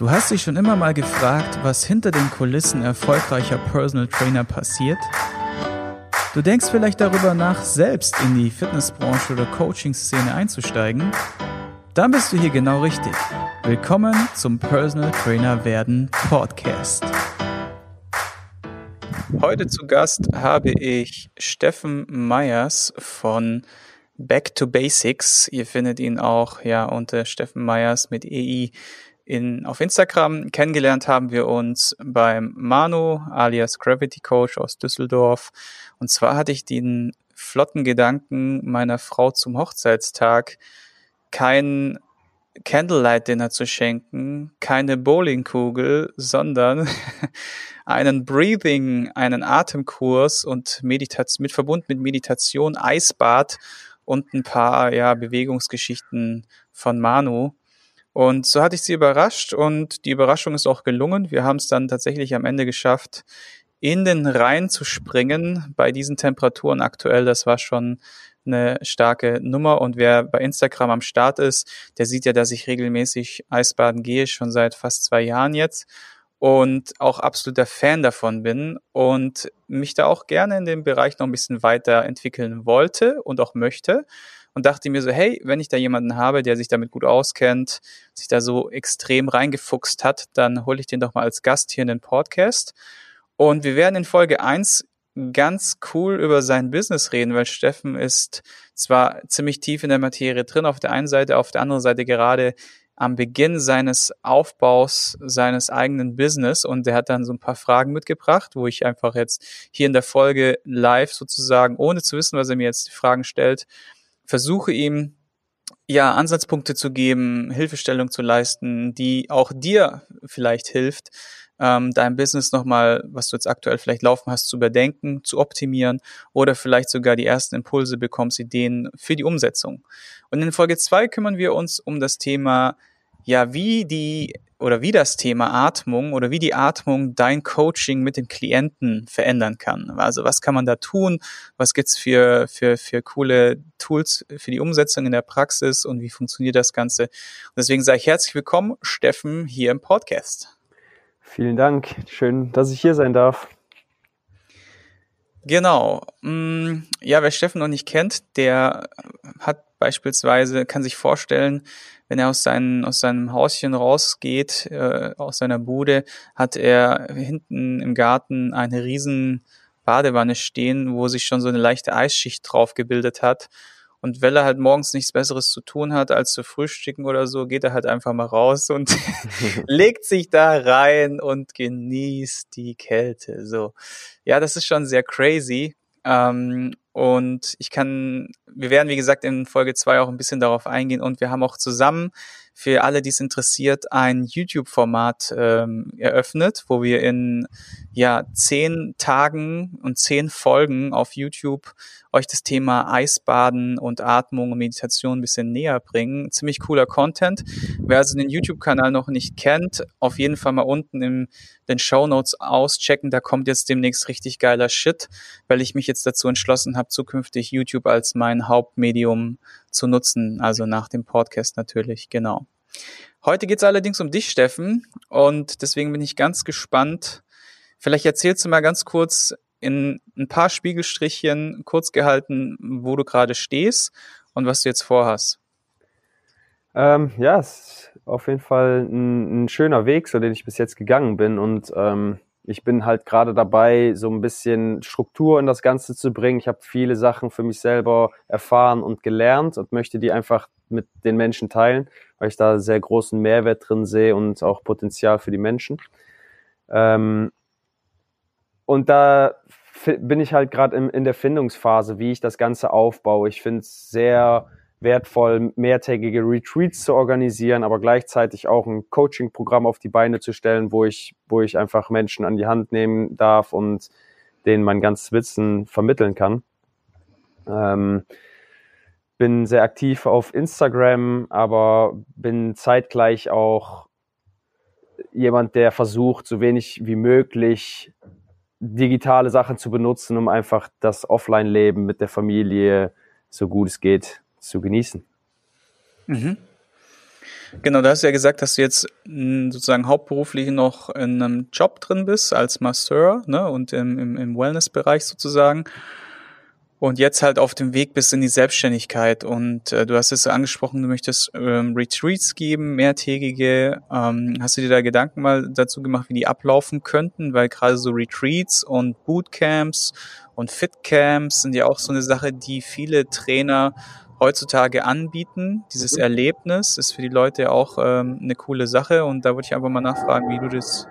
Du hast dich schon immer mal gefragt, was hinter den Kulissen erfolgreicher Personal Trainer passiert? Du denkst vielleicht darüber nach, selbst in die Fitnessbranche oder Coaching-Szene einzusteigen? Dann bist du hier genau richtig. Willkommen zum Personal Trainer werden Podcast. Heute zu Gast habe ich Steffen Meyers von Back to Basics. Ihr findet ihn auch ja unter Steffen Meyers mit EI in, auf Instagram. Kennengelernt haben wir uns beim Manu alias Gravity Coach aus Düsseldorf. Und zwar hatte ich den flotten Gedanken meiner Frau zum Hochzeitstag kein Candlelight Dinner zu schenken, keine Bowlingkugel, sondern einen Breathing, einen Atemkurs und Meditation mit verbunden mit Meditation, Eisbad und ein paar ja Bewegungsgeschichten von Manu. Und so hatte ich sie überrascht und die Überraschung ist auch gelungen. Wir haben es dann tatsächlich am Ende geschafft, in den Rhein zu springen bei diesen Temperaturen aktuell. Das war schon eine starke Nummer. Und wer bei Instagram am Start ist, der sieht ja, dass ich regelmäßig Eisbaden gehe, schon seit fast zwei Jahren jetzt. Und auch absoluter Fan davon bin und mich da auch gerne in dem Bereich noch ein bisschen weiterentwickeln wollte und auch möchte und dachte mir so, hey, wenn ich da jemanden habe, der sich damit gut auskennt, sich da so extrem reingefuchst hat, dann hole ich den doch mal als Gast hier in den Podcast. Und wir werden in Folge eins ganz cool über sein Business reden, weil Steffen ist zwar ziemlich tief in der Materie drin auf der einen Seite, auf der anderen Seite gerade am Beginn seines Aufbaus seines eigenen Business und der hat dann so ein paar Fragen mitgebracht, wo ich einfach jetzt hier in der Folge live sozusagen, ohne zu wissen, was er mir jetzt die Fragen stellt, versuche ihm ja Ansatzpunkte zu geben, Hilfestellung zu leisten, die auch dir vielleicht hilft, ähm, dein Business nochmal, was du jetzt aktuell vielleicht laufen hast, zu überdenken, zu optimieren oder vielleicht sogar die ersten Impulse bekommst, Ideen für die Umsetzung. Und in Folge zwei kümmern wir uns um das Thema, ja, wie die oder wie das Thema Atmung oder wie die Atmung dein Coaching mit dem Klienten verändern kann. Also was kann man da tun? Was gibt's für, für, für coole Tools für die Umsetzung in der Praxis und wie funktioniert das Ganze? Und deswegen sage ich herzlich willkommen, Steffen, hier im Podcast. Vielen Dank. Schön, dass ich hier sein darf. Genau. Mm, ja, wer Steffen noch nicht kennt, der hat beispielsweise, kann sich vorstellen, wenn er aus, seinen, aus seinem Hauschen rausgeht, äh, aus seiner Bude, hat er hinten im Garten eine riesen Badewanne stehen, wo sich schon so eine leichte Eisschicht drauf gebildet hat. Und weil er halt morgens nichts Besseres zu tun hat, als zu frühstücken oder so, geht er halt einfach mal raus und legt sich da rein und genießt die Kälte. So. Ja, das ist schon sehr crazy. Ähm, und ich kann, wir werden, wie gesagt, in Folge zwei auch ein bisschen darauf eingehen. Und wir haben auch zusammen für alle, die es interessiert, ein YouTube-Format ähm, eröffnet, wo wir in ja zehn Tagen und zehn Folgen auf YouTube euch das Thema Eisbaden und Atmung und Meditation ein bisschen näher bringen. Ziemlich cooler Content. Wer also den YouTube-Kanal noch nicht kennt, auf jeden Fall mal unten in den Show Notes auschecken. Da kommt jetzt demnächst richtig geiler Shit, weil ich mich jetzt dazu entschlossen habe, zukünftig YouTube als mein Hauptmedium zu nutzen. Also nach dem Podcast natürlich, genau. Heute geht es allerdings um dich, Steffen, und deswegen bin ich ganz gespannt. Vielleicht erzählst du mal ganz kurz in ein paar Spiegelstrichen kurz gehalten, wo du gerade stehst und was du jetzt vorhast. Ähm, ja, es ist auf jeden Fall ein, ein, schöner Weg, so den ich bis jetzt gegangen bin. Und ähm, ich bin halt gerade dabei, so ein bisschen Struktur in das Ganze zu bringen. Ich habe viele Sachen für mich selber erfahren und gelernt und möchte die einfach mit den Menschen teilen, weil ich da sehr großen Mehrwert drin sehe und auch Potenzial für die Menschen. Ähm, und da bin ich halt gerade in, in der Findungsphase, wie ich das Ganze aufbaue. Ich finde es sehr wertvoll, mehrtägige Retreats zu organisieren, aber gleichzeitig auch ein Coaching-Programm auf die Beine zu stellen, wo ich, wo ich einfach Menschen an die Hand nehmen darf und denen mein ganzes Wissen vermitteln kann. Ähm, bin sehr aktiv auf Instagram, aber bin zeitgleich auch jemand, der versucht, so wenig wie möglich digitale Sachen zu benutzen, um einfach das Offline-Leben mit der Familie so gut es geht zu genießen. Mhm. Genau, du hast ja gesagt, dass du jetzt hm, sozusagen hauptberuflich noch in einem Job drin bist als Masseur ne, und im, im, im Wellness-Bereich sozusagen und jetzt halt auf dem Weg bist in die Selbstständigkeit. Und äh, du hast es angesprochen, du möchtest ähm, Retreats geben, mehrtägige. Ähm, hast du dir da Gedanken mal dazu gemacht, wie die ablaufen könnten? Weil gerade so Retreats und Bootcamps und Fitcamps sind ja auch so eine Sache, die viele Trainer heutzutage anbieten. Dieses mhm. Erlebnis ist für die Leute auch ähm, eine coole Sache. Und da würde ich einfach mal nachfragen, wie du das,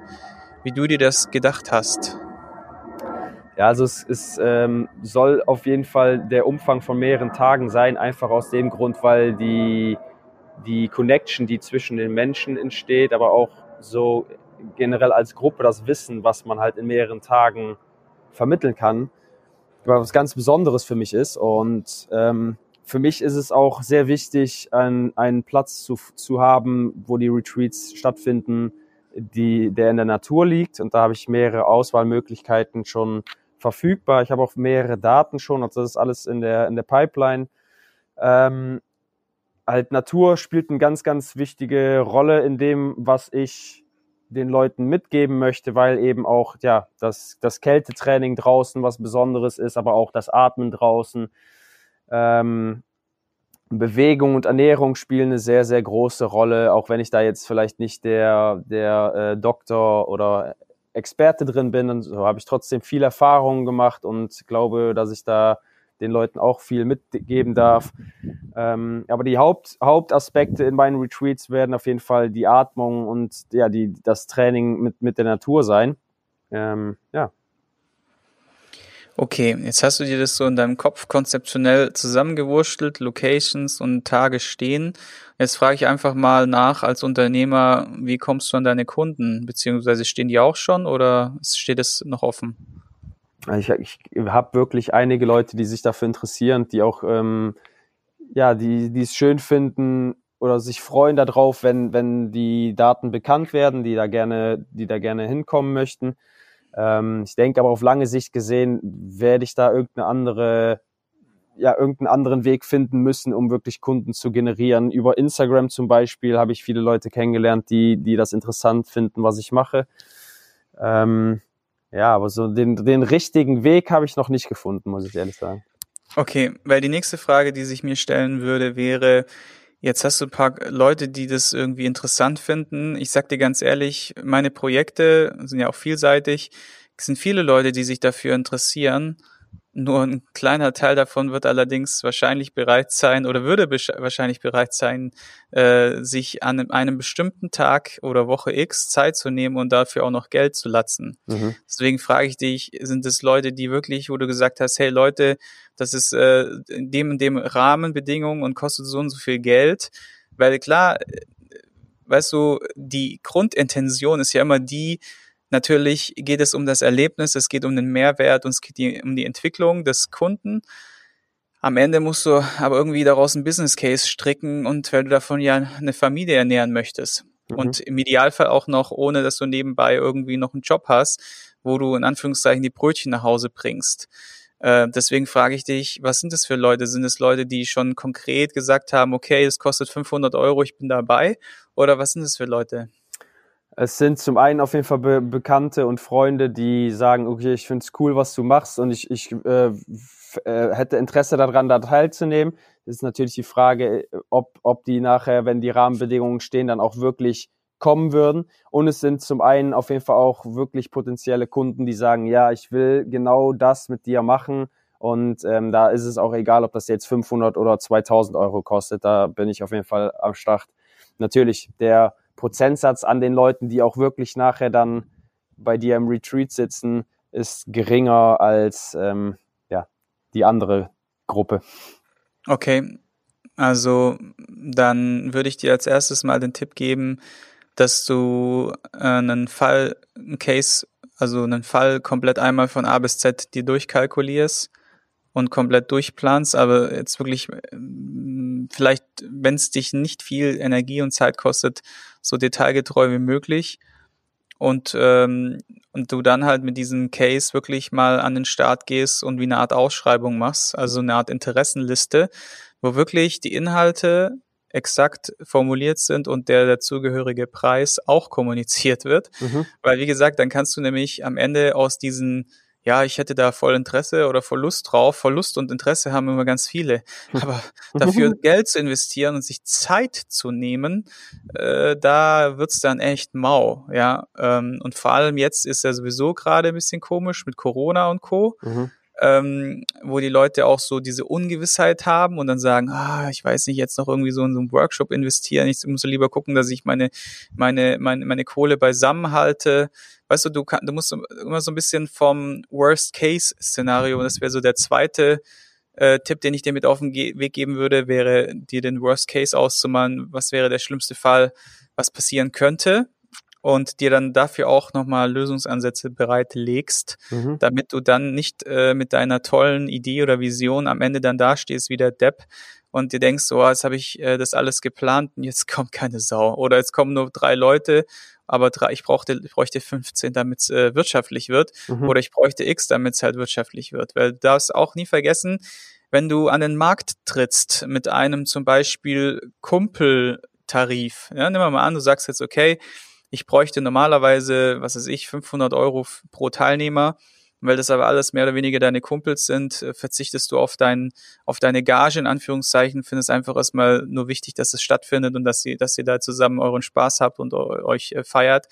wie du dir das gedacht hast. Ja, also es, es ähm, soll auf jeden Fall der Umfang von mehreren Tagen sein, einfach aus dem Grund, weil die, die Connection, die zwischen den Menschen entsteht, aber auch so generell als Gruppe das Wissen, was man halt in mehreren Tagen vermitteln kann, was ganz Besonderes für mich ist. Und ähm, für mich ist es auch sehr wichtig, einen, einen Platz zu, zu haben, wo die Retreats stattfinden, die, der in der Natur liegt. Und da habe ich mehrere Auswahlmöglichkeiten schon verfügbar. Ich habe auch mehrere Daten schon, also das ist alles in der, in der Pipeline. Ähm, halt Natur spielt eine ganz, ganz wichtige Rolle in dem, was ich den Leuten mitgeben möchte, weil eben auch ja das, das Kältetraining draußen was Besonderes ist, aber auch das Atmen draußen. Ähm, Bewegung und Ernährung spielen eine sehr, sehr große Rolle, auch wenn ich da jetzt vielleicht nicht der, der äh, Doktor oder Experte drin bin und so habe ich trotzdem viel Erfahrungen gemacht und glaube, dass ich da den Leuten auch viel mitgeben darf. Ähm, aber die Haupt, Hauptaspekte in meinen Retreats werden auf jeden Fall die Atmung und ja, die, das Training mit, mit der Natur sein. Ähm, ja. Okay, jetzt hast du dir das so in deinem Kopf konzeptionell zusammengewurschtelt, Locations und Tage stehen. Jetzt frage ich einfach mal nach als Unternehmer, wie kommst du an deine Kunden? Beziehungsweise stehen die auch schon oder steht es noch offen? Ich, ich habe wirklich einige Leute, die sich dafür interessieren, die auch ähm, ja, die, die es schön finden oder sich freuen darauf, wenn, wenn die Daten bekannt werden, die da gerne, die da gerne hinkommen möchten. Ähm, ich denke aber auf lange Sicht gesehen werde ich da irgendeine andere, ja, irgendeinen anderen Weg finden müssen, um wirklich Kunden zu generieren. Über Instagram zum Beispiel habe ich viele Leute kennengelernt, die, die das interessant finden, was ich mache. Ähm, ja, aber so den, den richtigen Weg habe ich noch nicht gefunden, muss ich ehrlich sagen. Okay, weil die nächste Frage, die sich mir stellen würde, wäre, Jetzt hast du ein paar Leute, die das irgendwie interessant finden. Ich sag dir ganz ehrlich, meine Projekte sind ja auch vielseitig. Es sind viele Leute, die sich dafür interessieren. Nur ein kleiner Teil davon wird allerdings wahrscheinlich bereit sein oder würde wahrscheinlich bereit sein, äh, sich an einem bestimmten Tag oder Woche X Zeit zu nehmen und dafür auch noch Geld zu latzen. Mhm. Deswegen frage ich dich, sind es Leute, die wirklich, wo du gesagt hast, hey Leute, das ist äh, in dem in dem Rahmenbedingungen und kostet so und so viel Geld, weil klar, äh, weißt du, die Grundintention ist ja immer die, Natürlich geht es um das Erlebnis, es geht um den Mehrwert und es geht um die Entwicklung des Kunden. Am Ende musst du aber irgendwie daraus ein Business Case stricken und weil du davon ja eine Familie ernähren möchtest. Mhm. Und im Idealfall auch noch, ohne dass du nebenbei irgendwie noch einen Job hast, wo du in Anführungszeichen die Brötchen nach Hause bringst. Äh, deswegen frage ich dich, was sind das für Leute? Sind es Leute, die schon konkret gesagt haben, okay, es kostet 500 Euro, ich bin dabei? Oder was sind das für Leute? Es sind zum einen auf jeden Fall Be Bekannte und Freunde, die sagen, okay, ich finde es cool, was du machst und ich, ich äh, äh, hätte Interesse daran, da teilzunehmen. Das ist natürlich die Frage, ob, ob die nachher, wenn die Rahmenbedingungen stehen, dann auch wirklich kommen würden. Und es sind zum einen auf jeden Fall auch wirklich potenzielle Kunden, die sagen, ja, ich will genau das mit dir machen. Und ähm, da ist es auch egal, ob das jetzt 500 oder 2000 Euro kostet. Da bin ich auf jeden Fall am Start. Natürlich, der Prozentsatz an den Leuten, die auch wirklich nachher dann bei dir im Retreat sitzen, ist geringer als ähm, ja, die andere Gruppe. Okay, also dann würde ich dir als erstes mal den Tipp geben, dass du äh, einen Fall, einen Case, also einen Fall komplett einmal von A bis Z dir durchkalkulierst und komplett durchplanst, aber jetzt wirklich vielleicht, wenn es dich nicht viel Energie und Zeit kostet, so detailgetreu wie möglich und ähm, und du dann halt mit diesem Case wirklich mal an den Start gehst und wie eine Art Ausschreibung machst, also eine Art Interessenliste, wo wirklich die Inhalte exakt formuliert sind und der dazugehörige Preis auch kommuniziert wird. Mhm. Weil, wie gesagt, dann kannst du nämlich am Ende aus diesen ja, ich hätte da voll Interesse oder voll Lust drauf. Voll Lust und Interesse haben immer ganz viele. Aber dafür Geld zu investieren und sich Zeit zu nehmen, äh, da wird's dann echt mau. Ja, ähm, und vor allem jetzt ist ja sowieso gerade ein bisschen komisch mit Corona und Co. Mhm ähm, wo die Leute auch so diese Ungewissheit haben und dann sagen, ah, ich weiß nicht, jetzt noch irgendwie so in so einen Workshop investieren, ich muss lieber gucken, dass ich meine, meine, meine, meine Kohle beisammen halte. Weißt du, du, kann, du musst immer so ein bisschen vom Worst-Case-Szenario, das wäre so der zweite äh, Tipp, den ich dir mit auf den Ge Weg geben würde, wäre dir den Worst Case auszumalen, was wäre der schlimmste Fall, was passieren könnte und dir dann dafür auch nochmal Lösungsansätze bereitlegst, mhm. damit du dann nicht äh, mit deiner tollen Idee oder Vision am Ende dann dastehst wie der Depp und dir denkst, oh, jetzt habe ich äh, das alles geplant und jetzt kommt keine Sau. Oder jetzt kommen nur drei Leute, aber drei, ich, brauchte, ich bräuchte 15, damit es äh, wirtschaftlich wird. Mhm. Oder ich bräuchte X, damit es halt wirtschaftlich wird. Weil du darfst auch nie vergessen, wenn du an den Markt trittst mit einem zum Beispiel Kumpeltarif, ja, nimm mal an, du sagst jetzt, okay, ich bräuchte normalerweise, was weiß ich, 500 Euro pro Teilnehmer. Weil das aber alles mehr oder weniger deine Kumpels sind, äh, verzichtest du auf, dein, auf deine Gage, in Anführungszeichen, findest einfach erstmal nur wichtig, dass es stattfindet und dass ihr, dass ihr da zusammen euren Spaß habt und euch äh, feiert.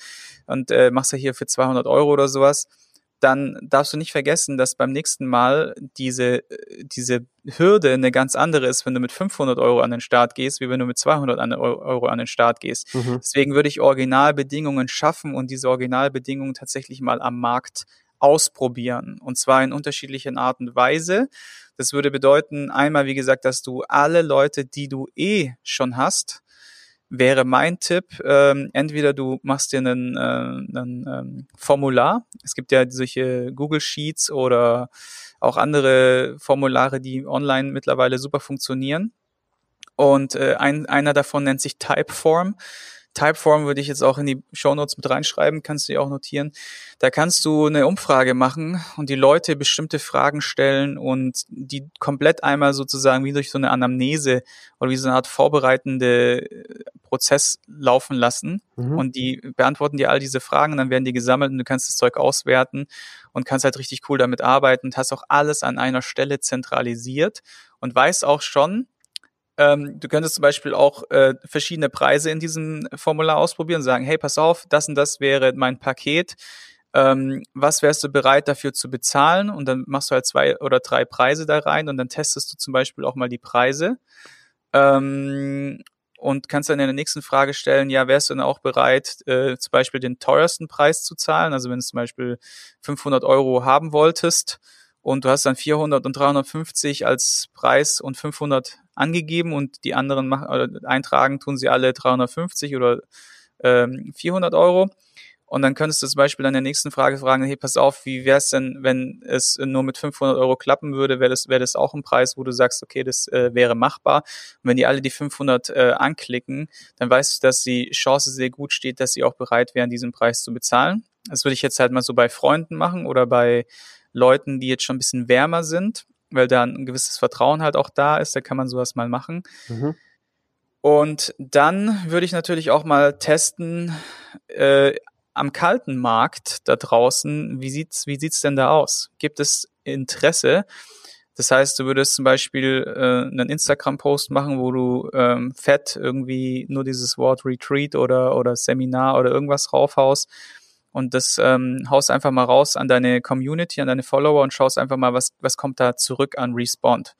Und äh, machst ja hier für 200 Euro oder sowas dann darfst du nicht vergessen, dass beim nächsten Mal diese, diese Hürde eine ganz andere ist, wenn du mit 500 Euro an den Start gehst, wie wenn du mit 200 Euro an den Start gehst. Mhm. Deswegen würde ich Originalbedingungen schaffen und diese Originalbedingungen tatsächlich mal am Markt ausprobieren. Und zwar in unterschiedlichen Art und Weise. Das würde bedeuten, einmal, wie gesagt, dass du alle Leute, die du eh schon hast, wäre mein Tipp, ähm, entweder du machst dir einen, äh, einen ähm, Formular. Es gibt ja solche Google Sheets oder auch andere Formulare, die online mittlerweile super funktionieren. Und äh, ein, einer davon nennt sich Typeform. Typeform würde ich jetzt auch in die Show Notes mit reinschreiben, kannst du dir auch notieren. Da kannst du eine Umfrage machen und die Leute bestimmte Fragen stellen und die komplett einmal sozusagen wie durch so eine Anamnese oder wie so eine Art vorbereitende äh, Prozess laufen lassen. Mhm. Und die beantworten dir all diese Fragen, dann werden die gesammelt und du kannst das Zeug auswerten und kannst halt richtig cool damit arbeiten und hast auch alles an einer Stelle zentralisiert und weißt auch schon, ähm, du könntest zum Beispiel auch äh, verschiedene Preise in diesem Formular ausprobieren, sagen, hey, pass auf, das und das wäre mein Paket. Ähm, was wärst du bereit dafür zu bezahlen? Und dann machst du halt zwei oder drei Preise da rein und dann testest du zum Beispiel auch mal die Preise. Ähm, und kannst dann in der nächsten Frage stellen, ja, wärst du dann auch bereit, äh, zum Beispiel den teuersten Preis zu zahlen? Also wenn du zum Beispiel 500 Euro haben wolltest und du hast dann 400 und 350 als Preis und 500 angegeben und die anderen machen, oder eintragen tun sie alle 350 oder ähm, 400 Euro. Und dann könntest du zum Beispiel an der nächsten Frage fragen, hey, pass auf, wie wäre es denn, wenn es nur mit 500 Euro klappen würde, wäre das, wäre das auch ein Preis, wo du sagst, okay, das äh, wäre machbar. Und wenn die alle die 500 äh, anklicken, dann weißt du, dass die Chance sehr gut steht, dass sie auch bereit wären, diesen Preis zu bezahlen. Das würde ich jetzt halt mal so bei Freunden machen oder bei Leuten, die jetzt schon ein bisschen wärmer sind weil da ein gewisses Vertrauen halt auch da ist, da kann man sowas mal machen. Mhm. Und dann würde ich natürlich auch mal testen äh, am kalten Markt da draußen, wie sieht's, wie sieht's denn da aus? Gibt es Interesse? Das heißt, du würdest zum Beispiel äh, einen Instagram-Post machen, wo du ähm, fett irgendwie nur dieses Wort Retreat oder, oder Seminar oder irgendwas raufhaust und das ähm, haust einfach mal raus an deine Community, an deine Follower und schaust einfach mal, was, was kommt da zurück an Respond.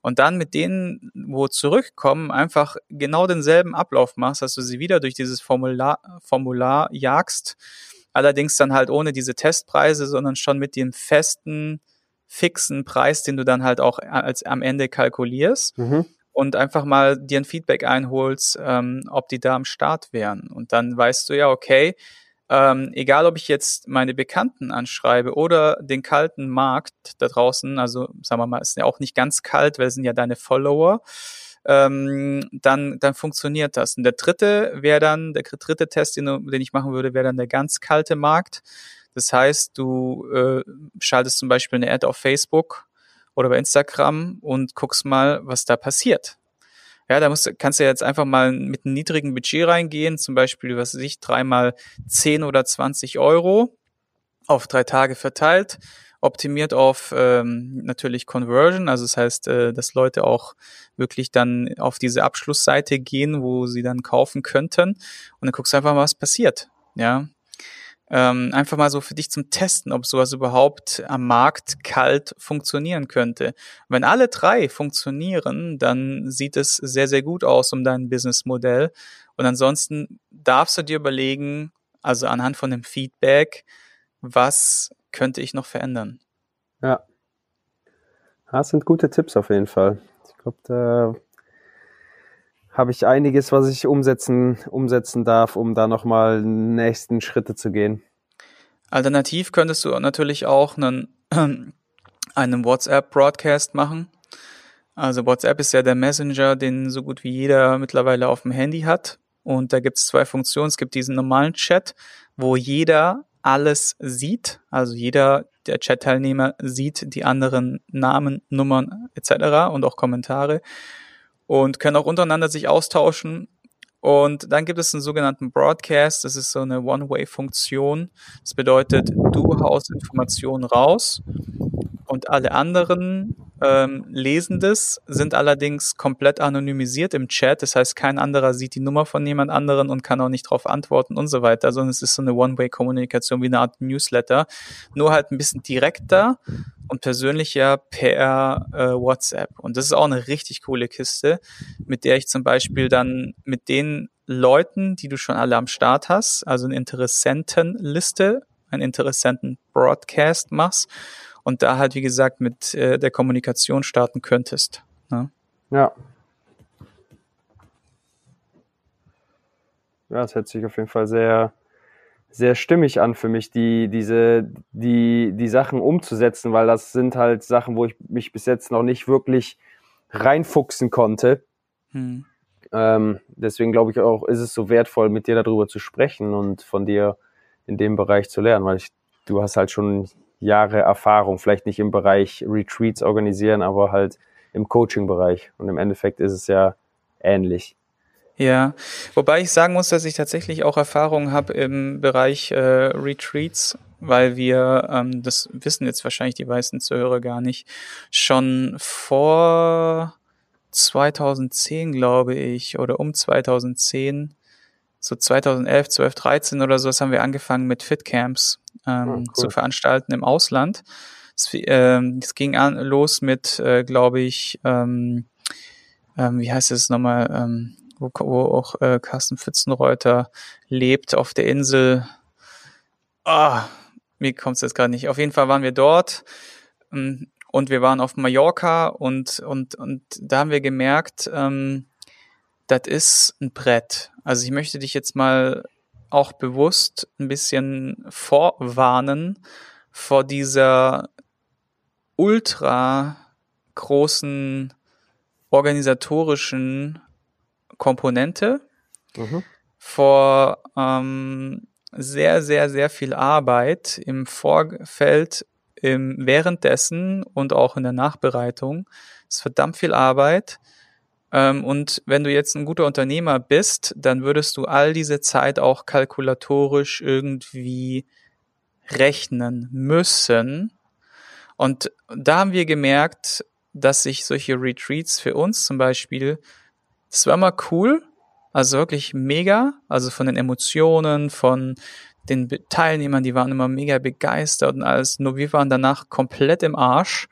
Und dann mit denen, wo zurückkommen, einfach genau denselben Ablauf machst, dass du sie wieder durch dieses Formular, Formular jagst. Allerdings dann halt ohne diese Testpreise, sondern schon mit dem festen, fixen Preis, den du dann halt auch als am Ende kalkulierst. Mhm und einfach mal dir ein Feedback einholst, ähm, ob die da am Start wären. Und dann weißt du ja, okay, ähm, egal ob ich jetzt meine Bekannten anschreibe oder den kalten Markt da draußen, also sagen wir mal, ist ja auch nicht ganz kalt, weil es sind ja deine Follower, ähm, dann, dann funktioniert das. Und der dritte wäre dann, der dritte Test, den, den ich machen würde, wäre dann der ganz kalte Markt. Das heißt, du äh, schaltest zum Beispiel eine Ad auf Facebook oder bei Instagram und guckst mal, was da passiert. Ja, da musst, kannst du jetzt einfach mal mit einem niedrigen Budget reingehen, zum Beispiel, was weiß ich, dreimal 10 oder 20 Euro auf drei Tage verteilt, optimiert auf ähm, natürlich Conversion, also das heißt, äh, dass Leute auch wirklich dann auf diese Abschlussseite gehen, wo sie dann kaufen könnten und dann guckst du einfach mal, was passiert. Ja, ähm, einfach mal so für dich zum Testen, ob sowas überhaupt am Markt kalt funktionieren könnte. Wenn alle drei funktionieren, dann sieht es sehr, sehr gut aus um dein Businessmodell. Und ansonsten darfst du dir überlegen, also anhand von dem Feedback, was könnte ich noch verändern? Ja. Das sind gute Tipps auf jeden Fall. Ich glaube, da habe ich einiges, was ich umsetzen, umsetzen darf, um da nochmal nächsten Schritte zu gehen. Alternativ könntest du natürlich auch einen, einen WhatsApp-Broadcast machen. Also WhatsApp ist ja der Messenger, den so gut wie jeder mittlerweile auf dem Handy hat. Und da gibt es zwei Funktionen. Es gibt diesen normalen Chat, wo jeder alles sieht. Also jeder der Chat-Teilnehmer sieht die anderen Namen, Nummern etc. und auch Kommentare und können auch untereinander sich austauschen. Und dann gibt es einen sogenannten Broadcast, das ist so eine One-Way-Funktion. Das bedeutet, du haust Informationen raus und alle anderen ähm, lesen das, sind allerdings komplett anonymisiert im Chat. Das heißt, kein anderer sieht die Nummer von jemand anderen und kann auch nicht darauf antworten und so weiter, sondern es ist so eine One-Way-Kommunikation wie eine Art Newsletter, nur halt ein bisschen direkter und persönlicher per äh, WhatsApp. Und das ist auch eine richtig coole Kiste, mit der ich zum Beispiel dann mit den Leuten, die du schon alle am Start hast, also eine Interessentenliste, einen Interessenten-Broadcast machst und da halt, wie gesagt, mit äh, der Kommunikation starten könntest. Ne? Ja. Ja, das hört sich auf jeden Fall sehr, sehr stimmig an für mich, die, diese, die, die Sachen umzusetzen, weil das sind halt Sachen, wo ich mich bis jetzt noch nicht wirklich reinfuchsen konnte. Hm. Ähm, deswegen glaube ich auch, ist es so wertvoll, mit dir darüber zu sprechen und von dir in dem Bereich zu lernen, weil ich, du hast halt schon Jahre Erfahrung, vielleicht nicht im Bereich Retreats organisieren, aber halt im Coaching-Bereich. Und im Endeffekt ist es ja ähnlich. Ja, wobei ich sagen muss, dass ich tatsächlich auch Erfahrung habe im Bereich äh, Retreats, weil wir, ähm, das wissen jetzt wahrscheinlich die meisten Zuhörer gar nicht, schon vor 2010, glaube ich, oder um 2010, so 2011, 12, 13 oder so, das haben wir angefangen mit Fitcamps ähm, oh, cool. zu veranstalten im Ausland. Es, ähm, es ging an, los mit, äh, glaube ich, ähm, ähm, wie heißt es nochmal, ähm, wo, wo auch äh, Carsten Pfützenreuter lebt auf der Insel. Ah, mir kommt es jetzt gerade nicht. Auf jeden Fall waren wir dort ähm, und wir waren auf Mallorca und und und da haben wir gemerkt, ähm, das ist ein Brett. Also ich möchte dich jetzt mal auch bewusst ein bisschen vorwarnen vor dieser ultra großen organisatorischen Komponente, mhm. vor ähm, sehr, sehr, sehr viel Arbeit im Vorfeld, im währenddessen und auch in der Nachbereitung. Es ist verdammt viel Arbeit und wenn du jetzt ein guter Unternehmer bist, dann würdest du all diese Zeit auch kalkulatorisch irgendwie rechnen müssen. Und da haben wir gemerkt, dass sich solche Retreats für uns zum Beispiel, das war immer cool, also wirklich mega, also von den Emotionen, von den Teilnehmern, die waren immer mega begeistert und alles, nur wir waren danach komplett im Arsch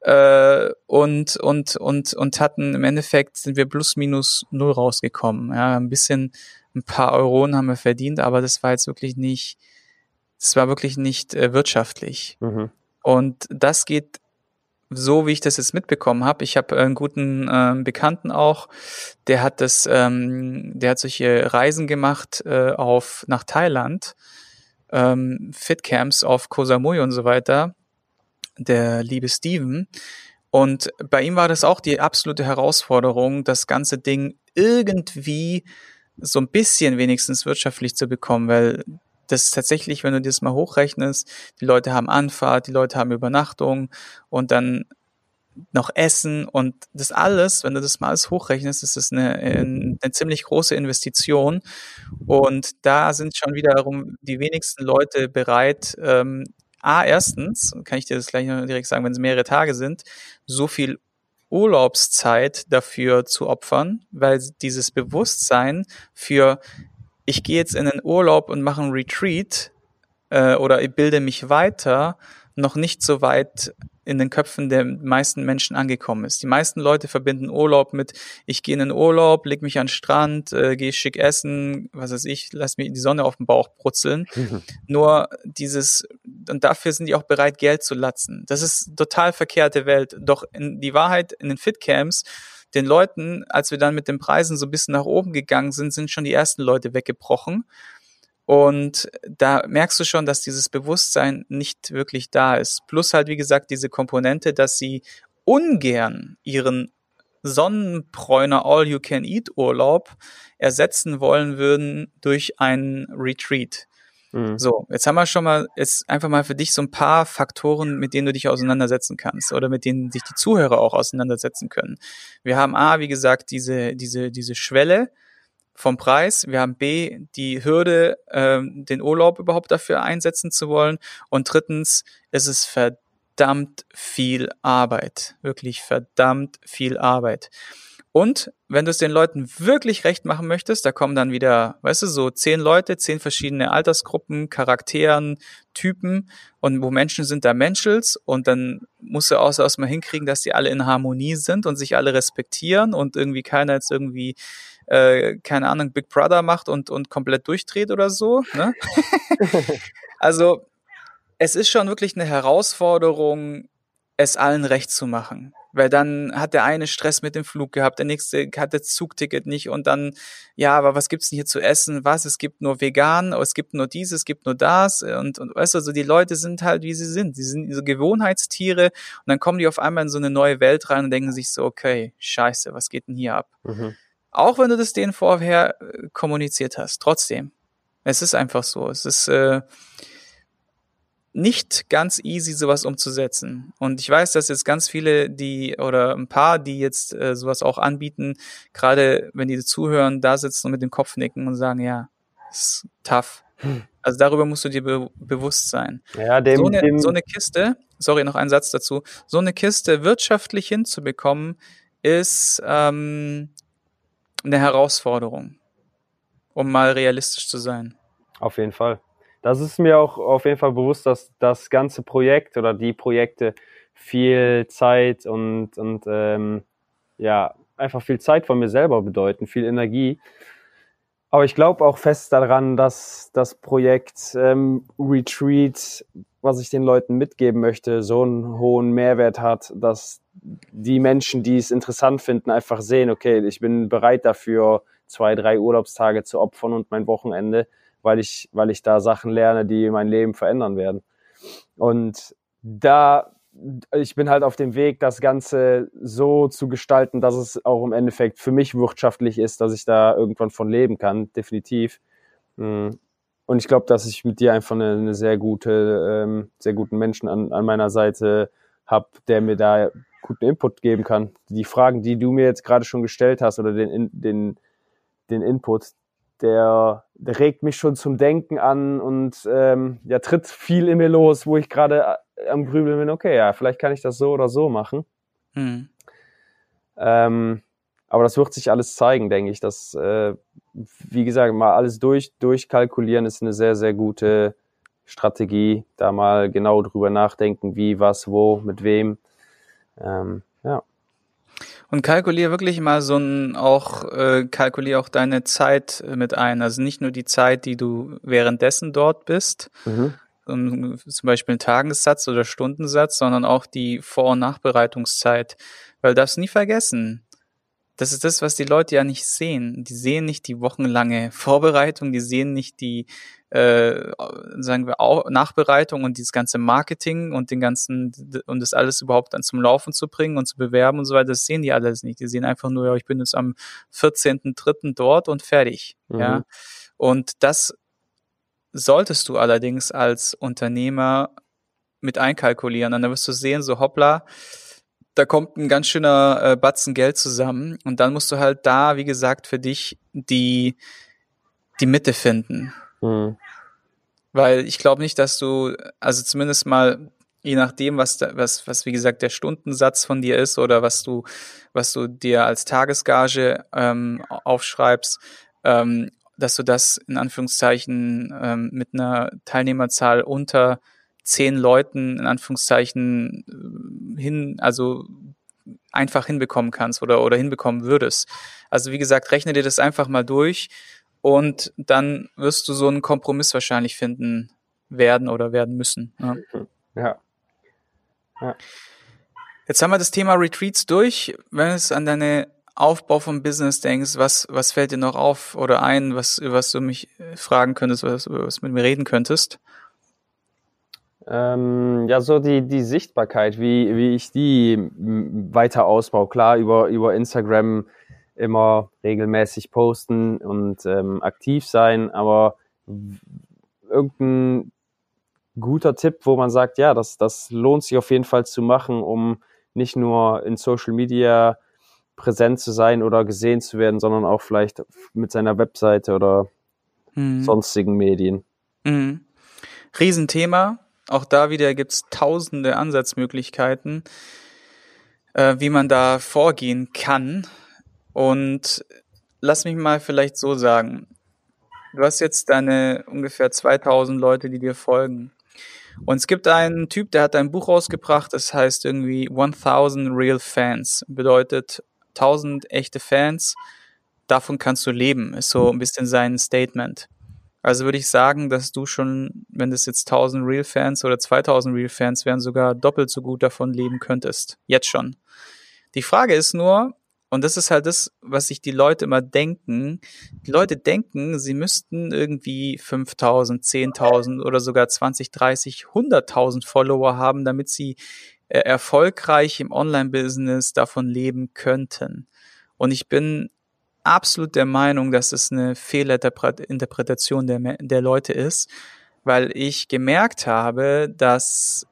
äh, und, und, und, und hatten im Endeffekt sind wir plus minus null rausgekommen. Ja, ein bisschen, ein paar Euronen haben wir verdient, aber das war jetzt wirklich nicht, das war wirklich nicht äh, wirtschaftlich. Mhm. Und das geht so, wie ich das jetzt mitbekommen habe. Ich habe einen guten äh, Bekannten auch, der hat das, ähm, der hat solche Reisen gemacht äh, auf nach Thailand, ähm, Fitcamps auf Koh Samui und so weiter der liebe Steven. Und bei ihm war das auch die absolute Herausforderung, das ganze Ding irgendwie so ein bisschen wenigstens wirtschaftlich zu bekommen, weil das ist tatsächlich, wenn du das mal hochrechnest, die Leute haben Anfahrt, die Leute haben Übernachtung und dann noch Essen und das alles, wenn du das mal alles hochrechnest, ist das eine, eine ziemlich große Investition. Und da sind schon wiederum die wenigsten Leute bereit, ähm, A, erstens, kann ich dir das gleich noch direkt sagen, wenn es mehrere Tage sind, so viel Urlaubszeit dafür zu opfern, weil dieses Bewusstsein für, ich gehe jetzt in den Urlaub und mache einen Retreat äh, oder ich bilde mich weiter, noch nicht so weit in den Köpfen der meisten Menschen angekommen ist. Die meisten Leute verbinden Urlaub mit, ich gehe in den Urlaub, leg mich an den Strand, äh, gehe schick essen, was weiß ich, lass mir die Sonne auf den Bauch brutzeln. Mhm. Nur dieses, und dafür sind die auch bereit, Geld zu latzen. Das ist total verkehrte Welt. Doch in, die Wahrheit in den Fitcamps, den Leuten, als wir dann mit den Preisen so ein bisschen nach oben gegangen sind, sind schon die ersten Leute weggebrochen. Und da merkst du schon, dass dieses Bewusstsein nicht wirklich da ist. Plus halt, wie gesagt, diese Komponente, dass sie ungern ihren Sonnenbräuner All-You-Can-Eat-Urlaub ersetzen wollen würden durch einen Retreat. Mhm. So, jetzt haben wir schon mal, jetzt einfach mal für dich so ein paar Faktoren, mit denen du dich auseinandersetzen kannst oder mit denen sich die Zuhörer auch auseinandersetzen können. Wir haben A, wie gesagt, diese, diese, diese Schwelle, vom Preis, wir haben B, die Hürde, ähm, den Urlaub überhaupt dafür einsetzen zu wollen. Und drittens ist es verdammt viel Arbeit, wirklich verdammt viel Arbeit. Und wenn du es den Leuten wirklich recht machen möchtest, da kommen dann wieder, weißt du, so zehn Leute, zehn verschiedene Altersgruppen, Charakteren, Typen. Und wo Menschen sind da Menschels und dann musst du auch erstmal hinkriegen, dass die alle in Harmonie sind und sich alle respektieren und irgendwie keiner jetzt irgendwie äh, keine Ahnung, Big Brother macht und, und komplett durchdreht oder so. Ne? also es ist schon wirklich eine Herausforderung, es allen recht zu machen. Weil dann hat der eine Stress mit dem Flug gehabt, der nächste hat das Zugticket nicht und dann, ja, aber was gibt's denn hier zu essen? Was? Es gibt nur vegan, es gibt nur dieses, es gibt nur das und, und weißt du, also die Leute sind halt, wie sie sind. Sie sind so Gewohnheitstiere und dann kommen die auf einmal in so eine neue Welt rein und denken sich so, okay, scheiße, was geht denn hier ab? Mhm. Auch wenn du das denen vorher äh, kommuniziert hast. Trotzdem. Es ist einfach so. Es ist äh, nicht ganz easy, sowas umzusetzen. Und ich weiß, dass jetzt ganz viele, die oder ein paar, die jetzt äh, sowas auch anbieten, gerade wenn die zuhören, da sitzen und mit dem Kopf nicken und sagen, ja, ist tough. Hm. Also darüber musst du dir be bewusst sein. Ja, dem, so, eine, so eine Kiste, sorry, noch ein Satz dazu, so eine Kiste wirtschaftlich hinzubekommen, ist ähm, eine Herausforderung, um mal realistisch zu sein. Auf jeden Fall. Das ist mir auch auf jeden Fall bewusst, dass das ganze Projekt oder die Projekte viel Zeit und, und ähm, ja, einfach viel Zeit von mir selber bedeuten, viel Energie. Aber ich glaube auch fest daran, dass das Projekt ähm, Retreat, was ich den Leuten mitgeben möchte, so einen hohen Mehrwert hat, dass die Menschen, die es interessant finden, einfach sehen, okay, ich bin bereit dafür, zwei, drei Urlaubstage zu opfern und mein Wochenende, weil ich, weil ich da Sachen lerne, die mein Leben verändern werden. Und da, ich bin halt auf dem Weg, das Ganze so zu gestalten, dass es auch im Endeffekt für mich wirtschaftlich ist, dass ich da irgendwann von leben kann, definitiv. Und ich glaube, dass ich mit dir einfach eine, eine sehr gute, ähm, sehr guten Menschen an, an meiner Seite habe, der mir da guten Input geben kann. Die Fragen, die du mir jetzt gerade schon gestellt hast oder den, den, den Input, der, der regt mich schon zum Denken an und ähm, ja, tritt viel in mir los, wo ich gerade äh, am Grübeln bin, okay, ja, vielleicht kann ich das so oder so machen. Mhm. Ähm, aber das wird sich alles zeigen, denke ich. Dass, äh, wie gesagt, mal alles durch, durchkalkulieren ist eine sehr, sehr gute Strategie. Da mal genau drüber nachdenken, wie, was, wo, mit wem. Ähm, ja. Und kalkulier wirklich mal so ein, auch, äh, kalkulier auch deine Zeit mit ein. Also nicht nur die Zeit, die du währenddessen dort bist, mhm. um, zum Beispiel einen Tagessatz oder Stundensatz, sondern auch die Vor- und Nachbereitungszeit. Weil du darfst nie vergessen, das ist das, was die Leute ja nicht sehen. Die sehen nicht die wochenlange Vorbereitung, die sehen nicht die, äh, sagen wir, auch Nachbereitung und dieses ganze Marketing und den ganzen, und das alles überhaupt dann zum Laufen zu bringen und zu bewerben und so weiter, das sehen die alles nicht. Die sehen einfach nur, ja, ich bin jetzt am 14.3. dort und fertig. Mhm. Ja. Und das solltest du allerdings als Unternehmer mit einkalkulieren. Und dann wirst du sehen, so hoppla, da kommt ein ganz schöner äh, Batzen Geld zusammen und dann musst du halt da, wie gesagt, für dich die, die Mitte finden. Mhm. Weil ich glaube nicht, dass du, also zumindest mal, je nachdem, was, da, was, was wie gesagt der Stundensatz von dir ist oder was du, was du dir als Tagesgage ähm, aufschreibst, ähm, dass du das in Anführungszeichen ähm, mit einer Teilnehmerzahl unter zehn Leuten in Anführungszeichen äh, hin, also einfach hinbekommen kannst oder, oder hinbekommen würdest. Also wie gesagt, rechne dir das einfach mal durch und dann wirst du so einen Kompromiss wahrscheinlich finden werden oder werden müssen. Ja. ja. ja. Jetzt haben wir das Thema Retreats durch. Wenn es an deine Aufbau vom Business denkst, was, was fällt dir noch auf oder ein, was, was du mich fragen könntest, was, was mit mir reden könntest? Ähm, ja, so die, die Sichtbarkeit, wie, wie ich die weiter ausbaue. Klar, über, über Instagram immer regelmäßig posten und ähm, aktiv sein, aber irgendein guter Tipp, wo man sagt, ja, das, das lohnt sich auf jeden Fall zu machen, um nicht nur in Social Media präsent zu sein oder gesehen zu werden, sondern auch vielleicht mit seiner Webseite oder mhm. sonstigen Medien. Mhm. Riesenthema, auch da wieder gibt's tausende Ansatzmöglichkeiten, äh, wie man da vorgehen kann. Und lass mich mal vielleicht so sagen. Du hast jetzt deine ungefähr 2000 Leute, die dir folgen. Und es gibt einen Typ, der hat ein Buch rausgebracht, das heißt irgendwie 1000 Real Fans. Bedeutet 1000 echte Fans. Davon kannst du leben, ist so ein bisschen sein Statement. Also würde ich sagen, dass du schon, wenn das jetzt 1000 Real-Fans oder 2000 Real-Fans wären, sogar doppelt so gut davon leben könntest. Jetzt schon. Die Frage ist nur, und das ist halt das, was sich die Leute immer denken. Die Leute denken, sie müssten irgendwie 5000, 10.000 oder sogar 20, 30, 100.000 Follower haben, damit sie äh, erfolgreich im Online-Business davon leben könnten. Und ich bin absolut der Meinung, dass es eine Fehlinterpretation der, der Leute ist, weil ich gemerkt habe, dass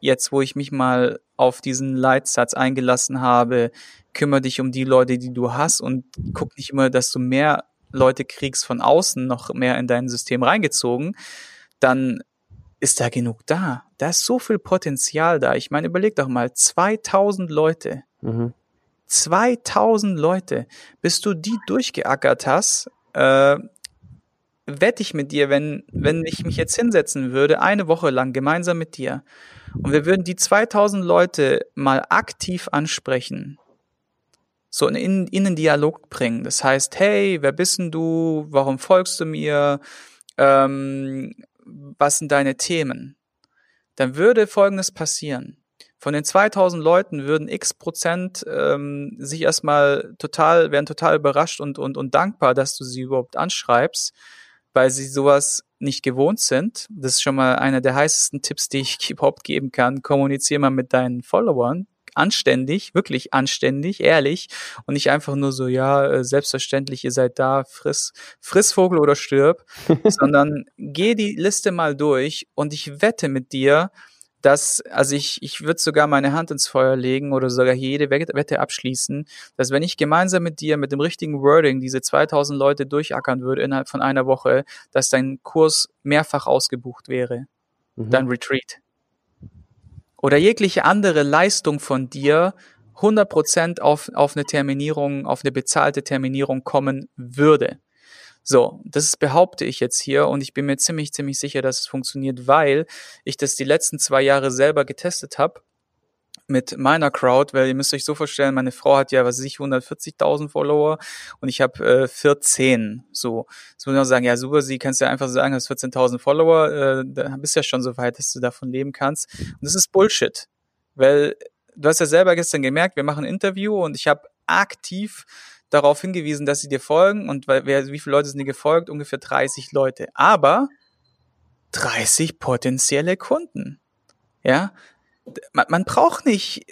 jetzt, wo ich mich mal auf diesen Leitsatz eingelassen habe, kümmere dich um die Leute, die du hast und guck nicht immer, dass du mehr Leute kriegst von außen noch mehr in dein System reingezogen, dann ist da genug da. Da ist so viel Potenzial da. Ich meine, überleg doch mal, 2000 Leute. Mhm. 2000 Leute, bis du die durchgeackert hast, äh, wette ich mit dir, wenn, wenn ich mich jetzt hinsetzen würde, eine Woche lang gemeinsam mit dir, und wir würden die 2000 Leute mal aktiv ansprechen, so in, in einen Dialog bringen. Das heißt, hey, wer bist denn du? Warum folgst du mir? Ähm, was sind deine Themen? Dann würde Folgendes passieren. Von den 2000 Leuten würden x Prozent ähm, sich erstmal total, werden total überrascht und, und, und dankbar, dass du sie überhaupt anschreibst, weil sie sowas nicht gewohnt sind. Das ist schon mal einer der heißesten Tipps, die ich überhaupt geben kann. Kommuniziere mal mit deinen Followern anständig, wirklich anständig, ehrlich und nicht einfach nur so, ja, äh, selbstverständlich, ihr seid da, friss, friss Vogel oder stirb, sondern geh die Liste mal durch und ich wette mit dir, dass, also ich, ich würde sogar meine Hand ins Feuer legen oder sogar jede Wette abschließen, dass wenn ich gemeinsam mit dir mit dem richtigen Wording diese 2000 Leute durchackern würde innerhalb von einer Woche, dass dein Kurs mehrfach ausgebucht wäre, mhm. dein Retreat. Oder jegliche andere Leistung von dir 100% auf, auf eine Terminierung, auf eine bezahlte Terminierung kommen würde. So, das behaupte ich jetzt hier und ich bin mir ziemlich, ziemlich sicher, dass es funktioniert, weil ich das die letzten zwei Jahre selber getestet habe mit meiner Crowd, weil ihr müsst euch so vorstellen, meine Frau hat ja, was weiß ich, 140.000 Follower und ich habe äh, 14. So, jetzt muss man sagen, ja super, sie kannst ja einfach sagen, du hast 14.000 Follower, äh, da bist ja schon so weit, dass du davon leben kannst. Und das ist Bullshit, weil du hast ja selber gestern gemerkt, wir machen ein Interview und ich habe aktiv darauf hingewiesen, dass sie dir folgen und wer, wie viele Leute sind dir gefolgt? Ungefähr 30 Leute. Aber 30 potenzielle Kunden. Ja, man, man braucht nicht